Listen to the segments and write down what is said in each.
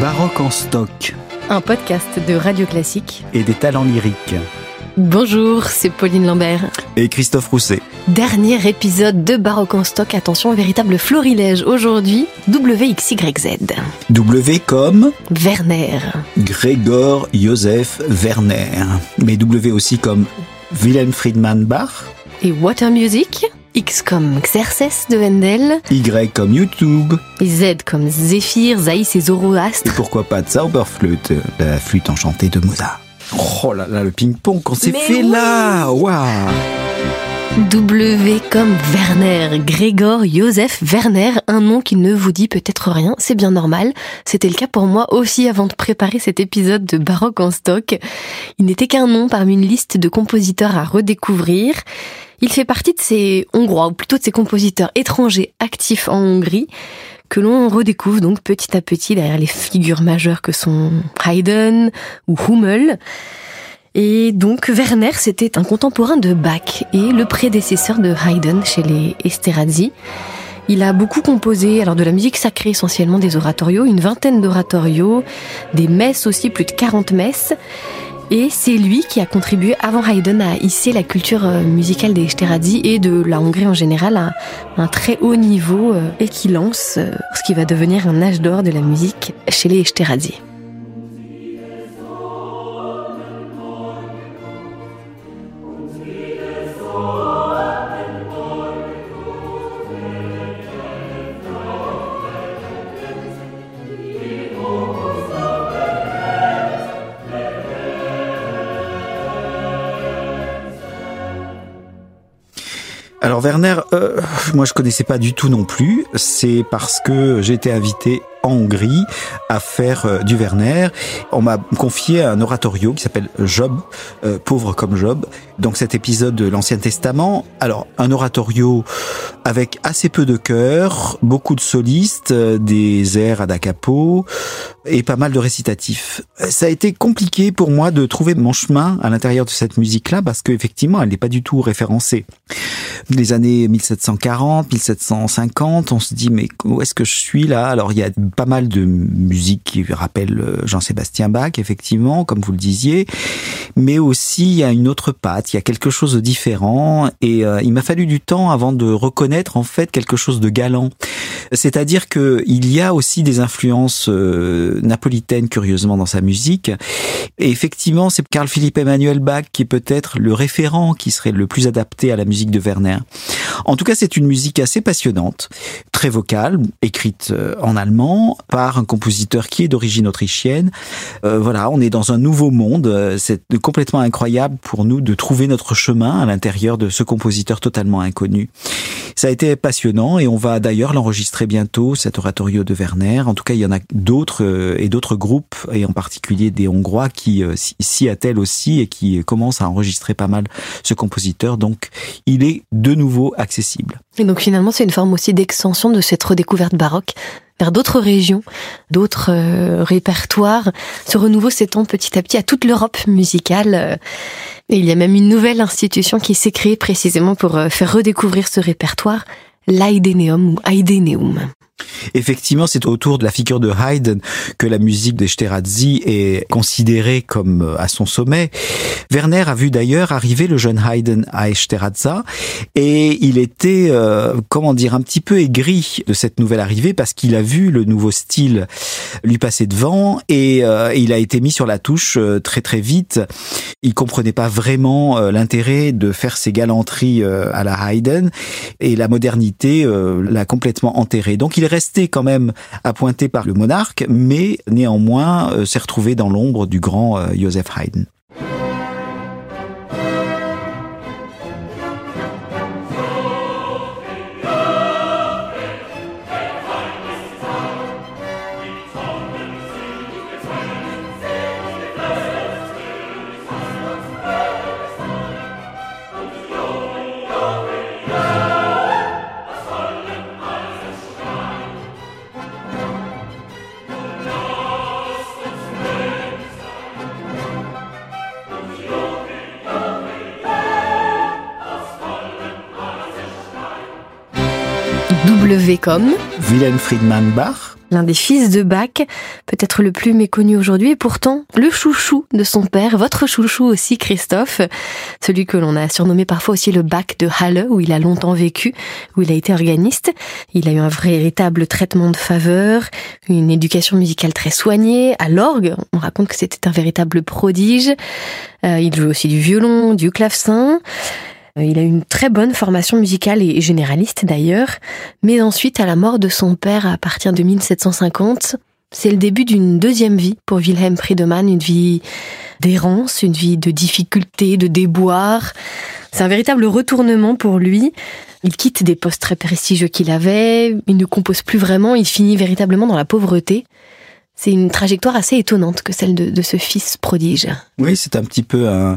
Baroque en stock un podcast de Radio Classique et des talents lyriques. Bonjour, c'est Pauline Lambert. Et Christophe Rousset. Dernier épisode de Baroque en stock. Attention, véritable florilège aujourd'hui. WXYZ. W comme Werner. Grégor Joseph Werner. Mais W aussi comme Wilhelm Friedman Bach. Et Water Music X comme Xerxes de Handel. Y comme YouTube. Z comme Zéphyr, Zaïs et Zoroastre. Et pourquoi pas Zauberflöte, la flûte enchantée de Mozart. Oh là là, le ping-pong qu'on s'est fait là Waouh W comme Werner, Grégor Joseph Werner, un nom qui ne vous dit peut-être rien, c'est bien normal. C'était le cas pour moi aussi avant de préparer cet épisode de Baroque en stock. Il n'était qu'un nom parmi une liste de compositeurs à redécouvrir. Il fait partie de ces Hongrois, ou plutôt de ces compositeurs étrangers actifs en Hongrie, que l'on redécouvre donc petit à petit derrière les figures majeures que sont Haydn ou Hummel. Et donc Werner, c'était un contemporain de Bach et le prédécesseur de Haydn chez les Esterhazy. Il a beaucoup composé alors de la musique sacrée essentiellement des oratorios, une vingtaine d'oratorios, des messes aussi, plus de 40 messes. Et c'est lui qui a contribué avant Haydn à hisser la culture euh, musicale des Esterhazy et de la Hongrie en général à un très haut niveau euh, et qui lance euh, ce qui va devenir un âge d'or de la musique chez les Esterhazy. Werner, euh, moi je connaissais pas du tout non plus. C'est parce que été invité en Hongrie à faire euh, du Werner. On m'a confié un oratorio qui s'appelle Job, euh, pauvre comme Job. Donc cet épisode de l'Ancien Testament. Alors un oratorio avec assez peu de chœurs, beaucoup de solistes, euh, des airs à da capo et pas mal de récitatifs. Ça a été compliqué pour moi de trouver mon chemin à l'intérieur de cette musique-là parce qu'effectivement elle n'est pas du tout référencée. Les années 1740, 1750, on se dit mais où est-ce que je suis là? Alors il y a pas mal de musique qui rappelle euh, Jean-Sébastien Bach, effectivement, comme vous le disiez, mais aussi il y a une autre patte, il y a quelque chose de différent, et euh, il m'a fallu du temps avant de reconnaître en fait quelque chose de galant. C'est-à-dire que il y a aussi des influences euh, napolitaines curieusement dans sa musique, et effectivement c'est Carl Philippe Emmanuel Bach qui est peut-être le référent qui serait le plus adapté à la musique de Werner. En tout cas, c'est une musique assez passionnante, très vocale, écrite en allemand par un compositeur qui est d'origine autrichienne. Euh, voilà, on est dans un nouveau monde. Euh, c'est complètement incroyable pour nous de trouver notre chemin à l'intérieur de ce compositeur totalement inconnu. Ça a été passionnant et on va d'ailleurs l'enregistrer bientôt, cet oratorio de Werner. En tout cas, il y en a d'autres euh, et d'autres groupes, et en particulier des Hongrois qui s'y attellent aussi et qui commencent à enregistrer pas mal ce compositeur. Donc, il est de nouveau accessible. Et donc finalement, c'est une forme aussi d'extension de cette redécouverte baroque vers d'autres régions, d'autres euh, répertoires. Ce renouveau s'étend petit à petit à toute l'Europe musicale. Euh, et il y a même une nouvelle institution qui s'est créée précisément pour euh, faire redécouvrir ce répertoire, l'Aideneum ou Aideneum. Effectivement, c'est autour de la figure de Haydn que la musique d'Esterhazy est considérée comme euh, à son sommet. Werner a vu d'ailleurs arriver le jeune Haydn à Esterházy et il était, euh, comment dire, un petit peu aigri de cette nouvelle arrivée parce qu'il a vu le nouveau style lui passer devant et euh, il a été mis sur la touche très très vite. Il comprenait pas vraiment l'intérêt de faire ses galanteries à la Haydn et la modernité l'a complètement enterré. Donc il resté quand même appointé par le monarque, mais néanmoins euh, s'est retrouvé dans l'ombre du grand euh, Joseph Haydn. W comme Wilhelm Friedman Bach l'un des fils de Bach, peut-être le plus méconnu aujourd'hui, et pourtant le chouchou de son père, votre chouchou aussi Christophe, celui que l'on a surnommé parfois aussi le Bach de Halle, où il a longtemps vécu, où il a été organiste. Il a eu un véritable traitement de faveur, une éducation musicale très soignée, à l'orgue, on raconte que c'était un véritable prodige. Euh, il joue aussi du violon, du clavecin. Euh, il a une très bonne formation musicale et généraliste d'ailleurs, mais ensuite à la mort de son père à partir de 1750, c'est le début d'une deuxième vie pour Wilhelm Friedemann, une vie d'errance, une vie de difficulté, de déboire. C'est un véritable retournement pour lui. Il quitte des postes très prestigieux qu'il avait, il ne compose plus vraiment, il finit véritablement dans la pauvreté. C'est une trajectoire assez étonnante que celle de, ce fils prodige. Oui, c'est un petit peu un,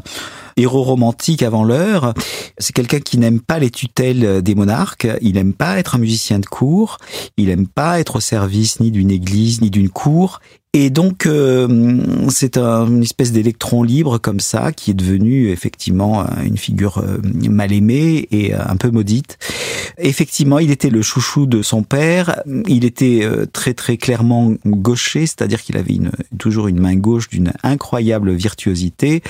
héros romantique avant l'heure. C'est quelqu'un qui n'aime pas les tutelles des monarques. Il n'aime pas être un musicien de cour. Il n'aime pas être au service ni d'une église ni d'une cour. Et donc, euh, c'est un, une espèce d'électron libre comme ça, qui est devenu effectivement une figure euh, mal aimée et un peu maudite. Effectivement, il était le chouchou de son père. Il était euh, très très clairement gaucher, c'est-à-dire qu'il avait toujours une main gauche d'une incroyable virtuosité.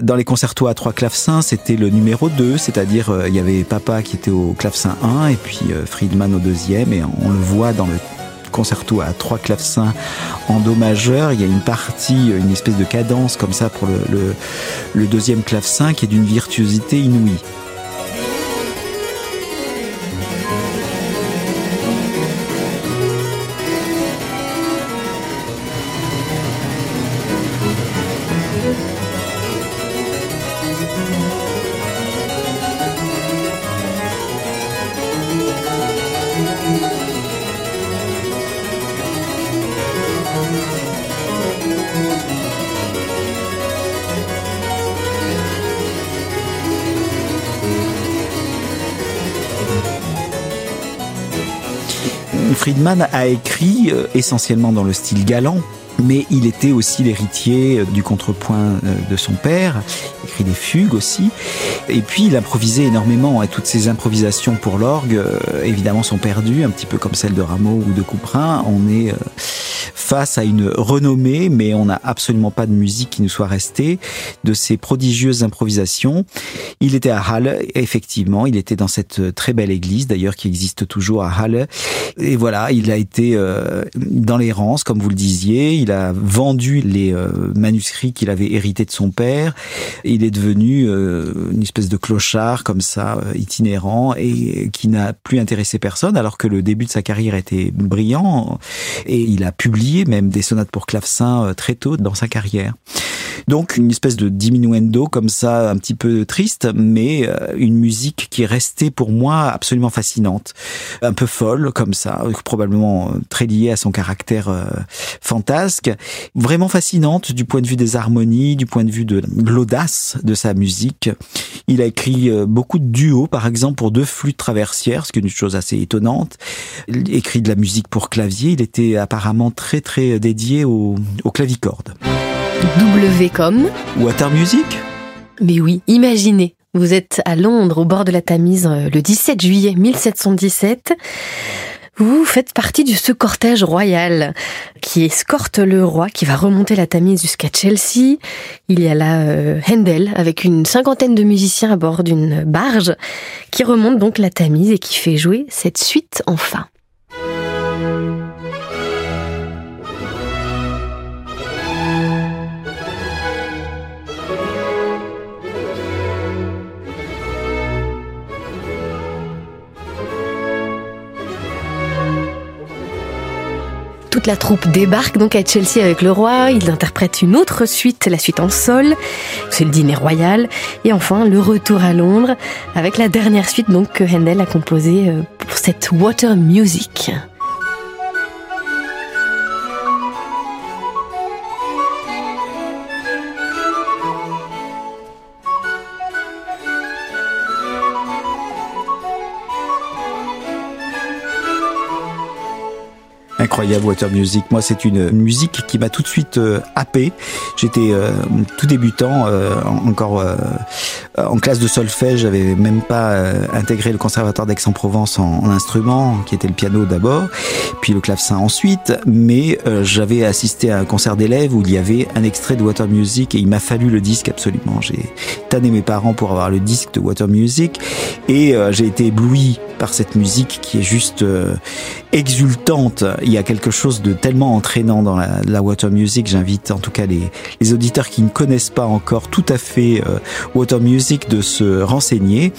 Dans les concertos à trois clavecins, c'était le numéro 2, c'est-à-dire il y avait papa qui était au clavecin 1 et puis Friedman au deuxième, et on le voit dans le concerto à trois clavecins en do majeur. Il y a une partie, une espèce de cadence comme ça pour le, le, deuxième clavecin qui est d'une virtuosité inouïe. Friedman a écrit euh, essentiellement dans le style galant, mais il était aussi l'héritier euh, du contrepoint euh, de son père, il écrit des fugues aussi, et puis il improvisait énormément, et toutes ces improvisations pour l'orgue, évidemment, sont perdues, un petit peu comme celles de Rameau ou de Couperin, on est à une renommée, mais on n'a absolument pas de musique qui nous soit restée de ces prodigieuses improvisations. Il était à Halle, effectivement, il était dans cette très belle église, d'ailleurs, qui existe toujours à Halle. Et voilà, il a été euh, dans l'errance, comme vous le disiez. Il a vendu les euh, manuscrits qu'il avait hérités de son père. Il est devenu euh, une espèce de clochard comme ça, itinérant, et qui n'a plus intéressé personne, alors que le début de sa carrière était brillant. Et il a publié même des sonates pour clavecin euh, très tôt dans sa carrière. Donc une espèce de diminuendo comme ça, un petit peu triste, mais euh, une musique qui est restée pour moi absolument fascinante, un peu folle comme ça, probablement euh, très liée à son caractère fantasque, vraiment fascinante du point de vue des harmonies, du point de vue de l'audace de sa musique. Il a écrit beaucoup de duos, par exemple pour deux flûtes traversières, ce qui est une chose assez étonnante. Il écrit de la musique pour clavier. Il était apparemment très très dédié au, au clavicorde. W comme Water Music Mais oui, imaginez, vous êtes à Londres, au bord de la Tamise, euh, le 17 juillet 1717. Vous faites partie de ce cortège royal qui escorte le roi, qui va remonter la Tamise jusqu'à Chelsea. Il y a là euh, Handel avec une cinquantaine de musiciens à bord d'une barge qui remonte donc la Tamise et qui fait jouer cette suite en fa. La troupe débarque donc à Chelsea avec le roi. Il interprète une autre suite, la suite en sol. C'est le dîner royal. Et enfin, le retour à Londres avec la dernière suite donc que Handel a composée euh, pour cette Water Music. Incroyable Water Music. Moi, c'est une musique qui m'a tout de suite euh, happé. J'étais euh, tout débutant, euh, encore en classe de solfège, j'avais même pas intégré le conservatoire d'Aix-en-Provence en, instrument, qui était le piano d'abord, puis le clavecin ensuite. Mais j'avais assisté à un concert d'élèves où il y avait un extrait de Water Music et il m'a fallu le disque absolument. J'ai tanné mes parents pour avoir le disque de Water Music et j'ai été ébloui par cette musique qui est juste exultante. Il y a quelque chose de tellement entraînant dans la, water music. J'invite en tout cas les, auditeurs qui ne connaissent pas encore tout à fait euh, water music de se renseigner.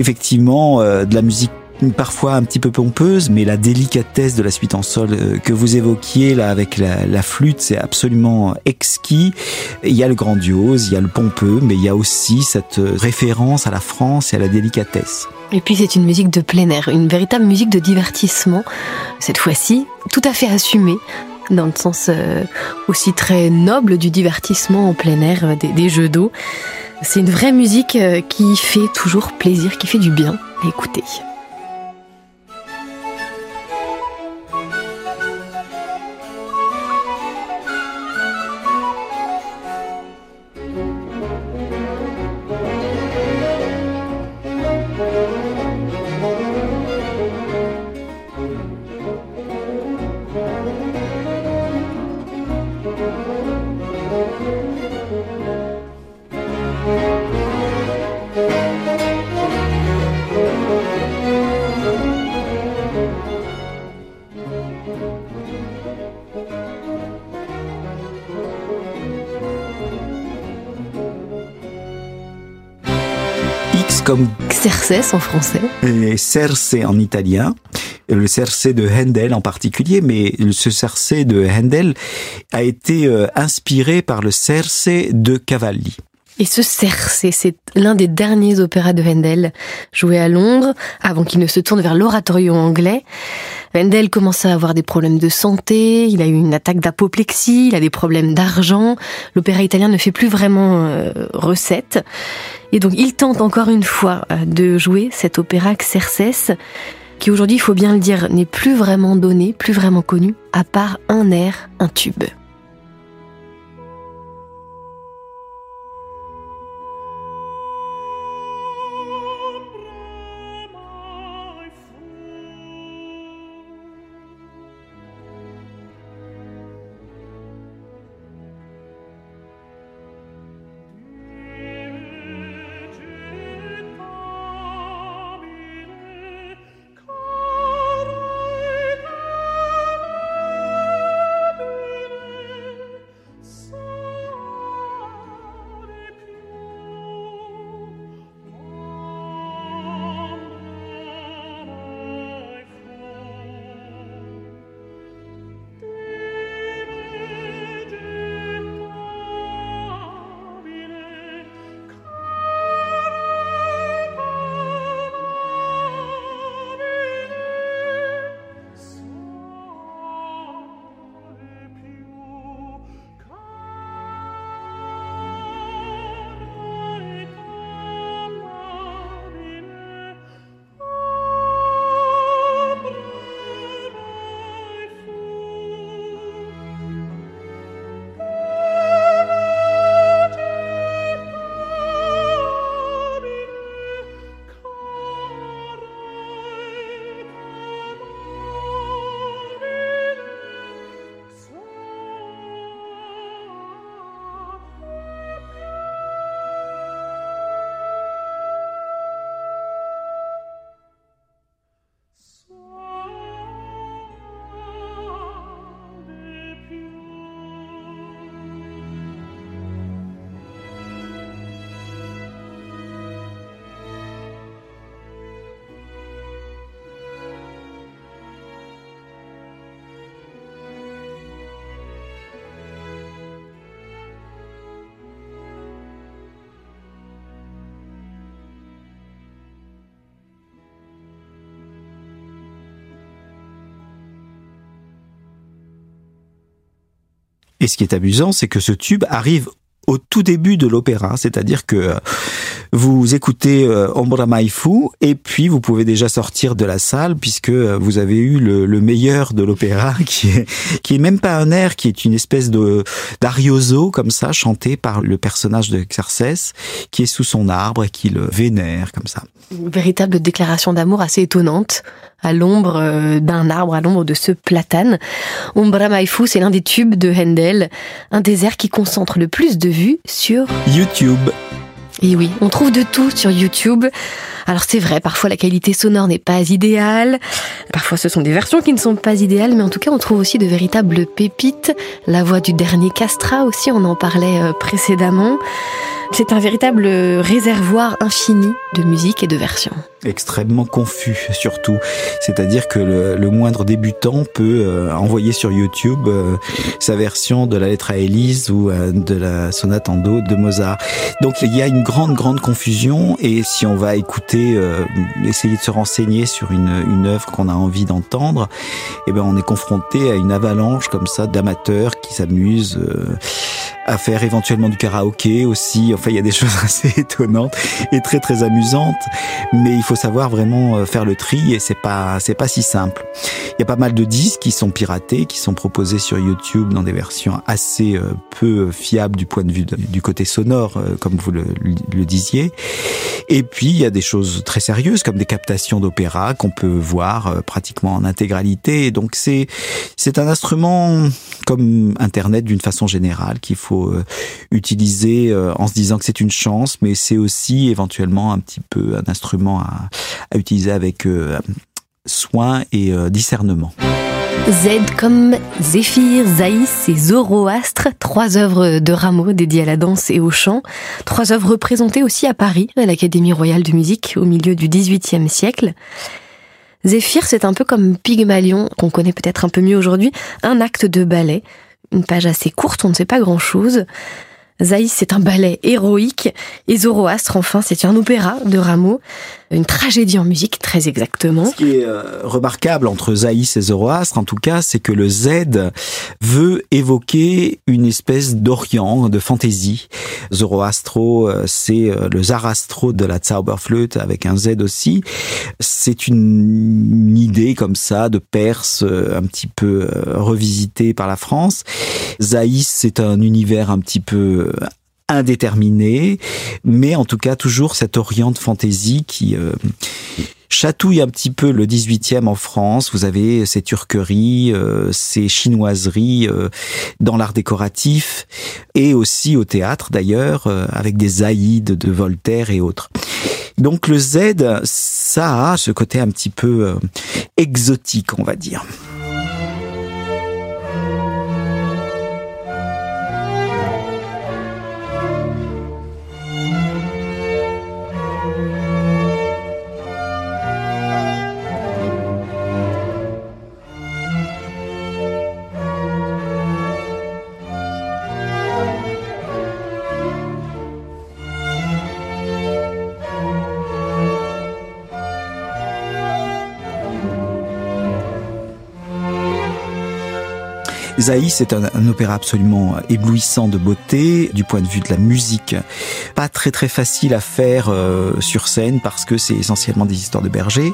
Effectivement, euh, de la musique parfois un petit peu pompeuse, mais la délicatesse de la suite en sol euh, que vous évoquiez là avec la, flûte, c'est absolument exquis. Il y a le grandiose, il y a le pompeux, mais il y a aussi cette référence à la France et à la délicatesse. Et puis c'est une musique de plein air, une véritable musique de divertissement, cette fois-ci tout à fait assumée, dans le sens euh, aussi très noble du divertissement en plein air, des, jeux d'eau. C'est une vraie musique euh, qui fait toujours plaisir, qui fait du bien à écouter. Xerxes en français. Et Cerce en italien. Le Cerce de Handel en particulier, mais ce Cerce de Handel a été euh, inspiré par le Cerce de Cavalli. Et ce Cerce, c'est l'un des derniers opéras de Handel, joué à Londres, avant qu'il ne se tourne vers l'oratorio anglais. Handel commence à avoir des problèmes de santé, il a eu une attaque d'apoplexie, il a des problèmes d'argent, l'opéra italien ne fait plus vraiment euh, recette. Et donc il tente encore une fois euh, de jouer cet opéra Xerxes, qui aujourd'hui, il faut bien le dire, n'est plus vraiment donné, plus vraiment connu, à part un air, un tube. Et ce qui est amusant, c'est que ce tube arrive au tout début de l'opéra, c'est-à-dire que Vous écoutez euh, Ombra Maifu et puis vous pouvez déjà sortir de la salle puisque euh, vous avez eu le, meilleur de l'opéra qui est qui est même pas un air, qui est une espèce de d'arioso comme ça chanté par le personnage de Xerxes qui est sous son arbre et qui le vénère comme ça. Une véritable déclaration d'amour assez étonnante à l'ombre euh, d'un arbre, à l'ombre de ce platane. Ombra Maifu, c'est l'un des tubes de Handel, un désert qui concentre le plus de vues sur YouTube. Et oui, on trouve de tout sur YouTube. Alors c'est vrai, parfois la qualité sonore n'est pas idéale, parfois ce sont des versions qui ne sont pas idéales, mais en tout cas on trouve aussi de véritables pépites. La voix du dernier Castra aussi, on en parlait euh, précédemment. C'est un véritable réservoir infini de musique et de versions. Extrêmement confus surtout. C'est-à-dire que le, moindre débutant peut euh, envoyer sur YouTube euh, sa version de la lettre à Élise ou de la sonate en do de Mozart. Donc il y a une grande grande confusion et si on va écouter, essayer de se renseigner sur une, œuvre qu'on a envie d'entendre, eh ben on est confronté à une avalanche comme ça d'amateurs qui s'amusent à faire éventuellement du karaoké aussi. Enfin, il y a des choses assez étonnantes et très très amusantes, mais il faut savoir vraiment euh, faire le tri et c'est pas c'est pas si simple. Il y a pas mal de disques qui sont piratés, qui sont proposés sur YouTube dans des versions assez euh, peu fiables du point de vue du côté sonore, euh, comme vous le disiez. Et puis il y a des choses très sérieuses comme des captations d'opéra qu'on peut voir pratiquement en intégralité. Donc c'est c'est un instrument comme Internet d'une façon générale qu'il faut euh, utiliser euh, en se disant que c'est une chance, mais c'est aussi éventuellement un petit peu un instrument à, utiliser avec euh, soin et discernement. Z comme Zéphyr, Zaïs et Zoroastre, trois œuvres de Rameau dédiées à la danse et au chant, trois œuvres représentées aussi à Paris, à l'Académie royale de musique au milieu du XVIIIe siècle. Zéphyr, c'est un peu comme Pygmalion, qu'on connaît peut-être un peu mieux aujourd'hui, un acte de ballet, une page assez courte, on ne sait pas grand-chose. Zaïs, c'est un ballet héroïque, et Zoroastre, enfin, c'est un opéra de Rameau, une tragédie en musique, très exactement. Ce qui est euh, remarquable entre Zaïs et Zoroastre, en tout cas, c'est que le Z veut évoquer une espèce d'Orient, de fantaisie. Zoroastro, euh, c'est euh, le Zarastro de la Zauberflöte avec un Z aussi. C'est une, idée comme ça de Perse un petit peu revisitée par la France. Zaïs, c'est un univers un petit peu indéterminé, mais en tout cas toujours cette Orient de fantaisie qui euh, chatouille un petit peu le 18e en France. Vous avez ces turqueries, euh, ces chinoiseries euh, dans l'art décoratif et aussi au théâtre d'ailleurs, avec des Aïdes de Voltaire et autres. Donc le Z, ça a ce côté un petit peu exotique, on va dire. Zaïs c'est un, opéra absolument éblouissant de beauté du point de vue de la musique. Pas très très facile à faire euh, sur scène parce que c'est essentiellement des histoires de bergers.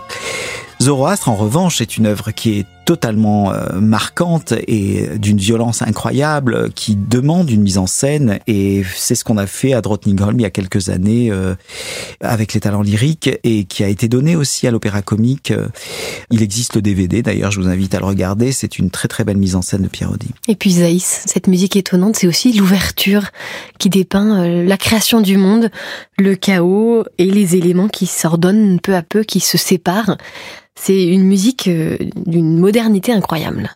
Zoroastre, en revanche, est une œuvre qui est totalement euh, marquante et d'une violence incroyable qui demande une mise en scène et c'est ce qu'on a fait à Drottningholm il y a quelques années euh, avec les talents lyriques et qui a été donné aussi à l'opéra comique. Il existe le DVD d'ailleurs, je vous invite à le regarder, c'est une très très belle mise en scène de Pierre Audi. Et puis Zaïs, cette musique étonnante, c'est aussi l'ouverture qui dépeint euh, la création du monde, le chaos et les éléments qui s'ordonnent peu à peu, qui se séparent. C'est une musique euh, d'une modernité incroyable.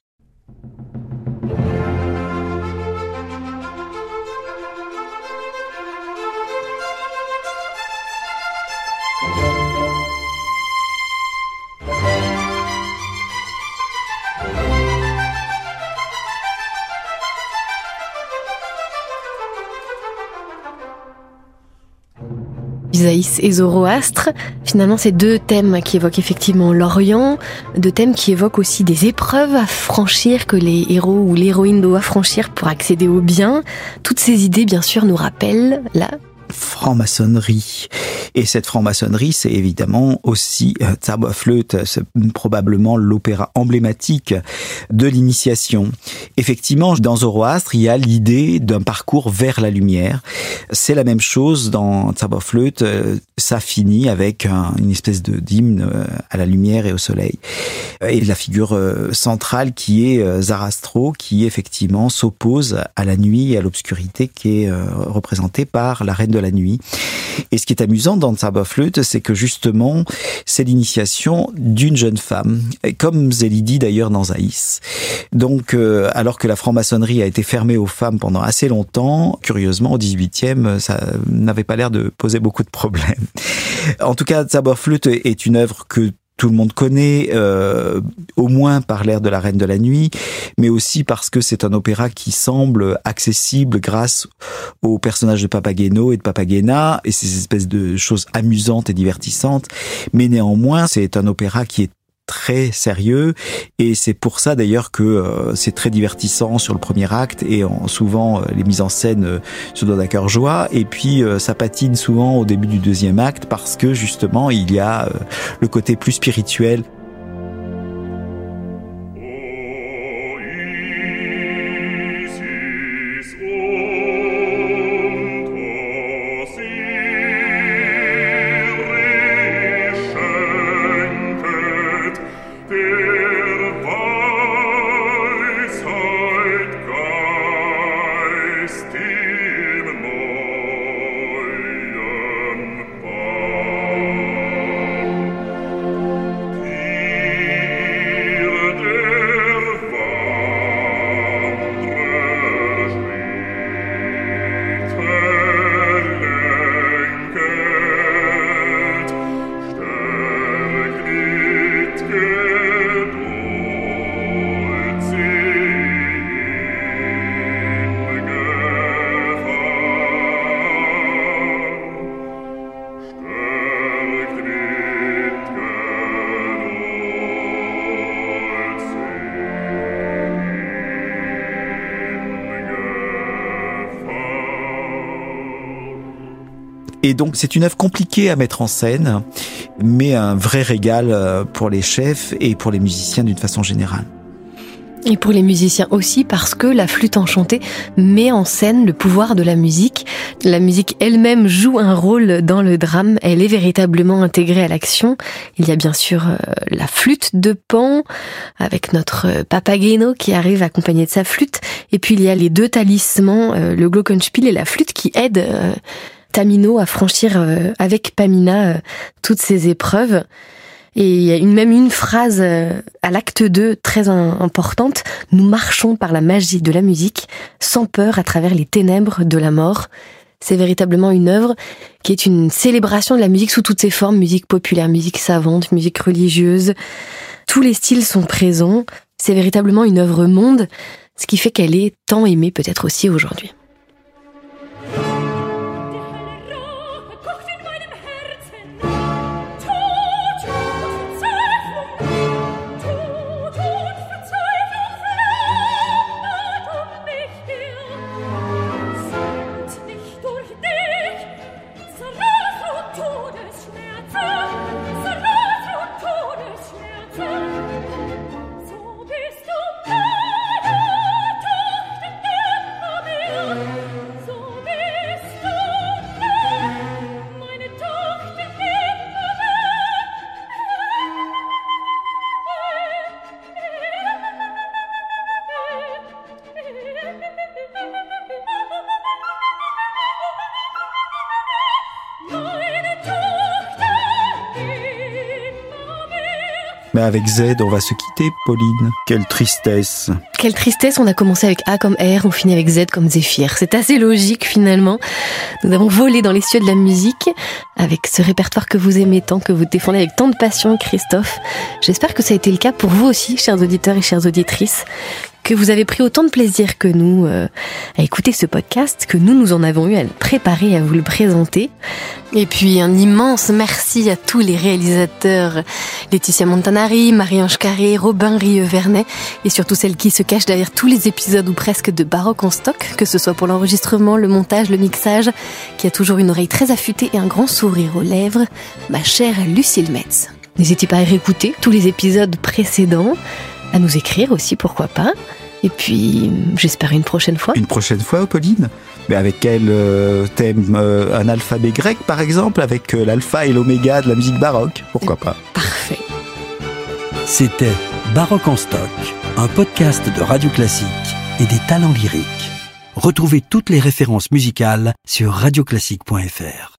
Isaïs et Zoroastre. Finalement, c'est deux thèmes qui évoquent effectivement l'Orient, deux thèmes qui évoquent aussi des épreuves à franchir que les héros ou l'héroïne doivent franchir pour accéder au bien. Toutes ces idées, bien sûr, nous rappellent la franc-maçonnerie. Et cette franc-maçonnerie, c'est évidemment aussi euh, Zauberflöte, c'est probablement l'opéra emblématique de l'initiation. Effectivement, dans Zoroastre, il y a l'idée d'un parcours vers la lumière. C'est la même chose dans Zauberflöte, euh, ça finit avec une espèce de d'hymne euh, à la lumière et au soleil. Et la figure centrale qui est Zarastro, qui effectivement s'oppose à la nuit et à l'obscurité qui est représentée par la reine de la nuit. Et ce qui est amusant dans Zauberflöte, c'est que justement, c'est l'initiation d'une jeune femme, comme Zélidi d'ailleurs dans Zaïs. Donc, euh, alors que la franc-maçonnerie a été fermée aux femmes pendant assez longtemps, curieusement, au 18e, ça n'avait pas l'air de poser beaucoup de problèmes. En tout cas, Zauberflöte est une œuvre que tout le monde connaît, euh, au moins par l'air de la Reine de la Nuit, mais aussi parce que c'est un opéra qui semble accessible grâce aux personnages de Papageno et de Papagena et ces espèces de choses amusantes et divertissantes. Mais néanmoins, c'est un opéra qui est très sérieux. Et c'est pour ça d'ailleurs que euh, c'est très divertissant sur le premier acte et souvent euh, les mises en scène euh, se donnent à cœur joie. Et puis ça patine souvent au début du deuxième acte parce que justement il y a le côté plus spirituel Et donc c'est une œuvre compliquée à mettre en scène, mais un vrai régal euh, pour les chefs et pour les musiciens d'une façon générale. Et pour les musiciens aussi, parce que la flûte enchantée met en scène le pouvoir de la musique. La musique elle-même joue un rôle dans le drame, elle est véritablement intégrée à l'action. Il y a bien sûr euh, la flûte de Pan, avec notre euh, Papageno qui arrive accompagné de sa flûte, et puis il y a les deux talismans, le glockenspiel et la flûte qui aident Tamino à franchir euh, avec Pamina euh, toutes ces épreuves. Et il y a une, même une phrase euh, à l'acte 2 très importante. Nous marchons par la magie de la musique, sans peur à travers les ténèbres de la mort. C'est véritablement une œuvre qui est une célébration de la musique sous toutes ses formes, musique populaire, musique savante, musique religieuse. Tous les styles sont présents. C'est véritablement une œuvre monde, ce qui fait qu'elle est tant aimée peut-être aussi aujourd'hui. Avec Z, on va se quitter, Pauline. Quelle tristesse. Quelle tristesse, on a commencé avec A comme R, on finit avec Z comme Zéphyr. C'est assez logique finalement. Nous avons volé dans les cieux de la musique avec ce répertoire que vous aimez tant, que vous défendez avec tant de passion, Christophe. J'espère que ça a été le cas pour vous aussi, chers auditeurs et chères auditrices que vous avez pris autant de plaisir que nous euh, à écouter ce podcast, que nous nous en avons eu à le préparer, à vous le présenter. Et puis un immense merci à tous les réalisateurs, Laetitia Montanari, Marie-Ange Carré, Robin Rieux-Vernet, et surtout celles qui se cachent derrière tous les épisodes ou presque de Baroque en stock, que ce soit pour l'enregistrement, le montage, le mixage, qui a toujours une oreille très affûtée et un grand sourire aux lèvres, ma chère Lucille Metz. N'hésitez pas à réécouter tous les épisodes précédents, à nous écrire aussi, pourquoi pas. Et puis, j'espère une prochaine fois. Une prochaine fois, Pauline Mais avec quel euh, thème euh, Un alphabet grec, par exemple, avec euh, l'alpha et l'oméga de la musique baroque? Pourquoi pas? Parfait. C'était Baroque en stock, un podcast de Radio Classique et des talents lyriques. Retrouvez toutes les références musicales sur radioclassique.fr.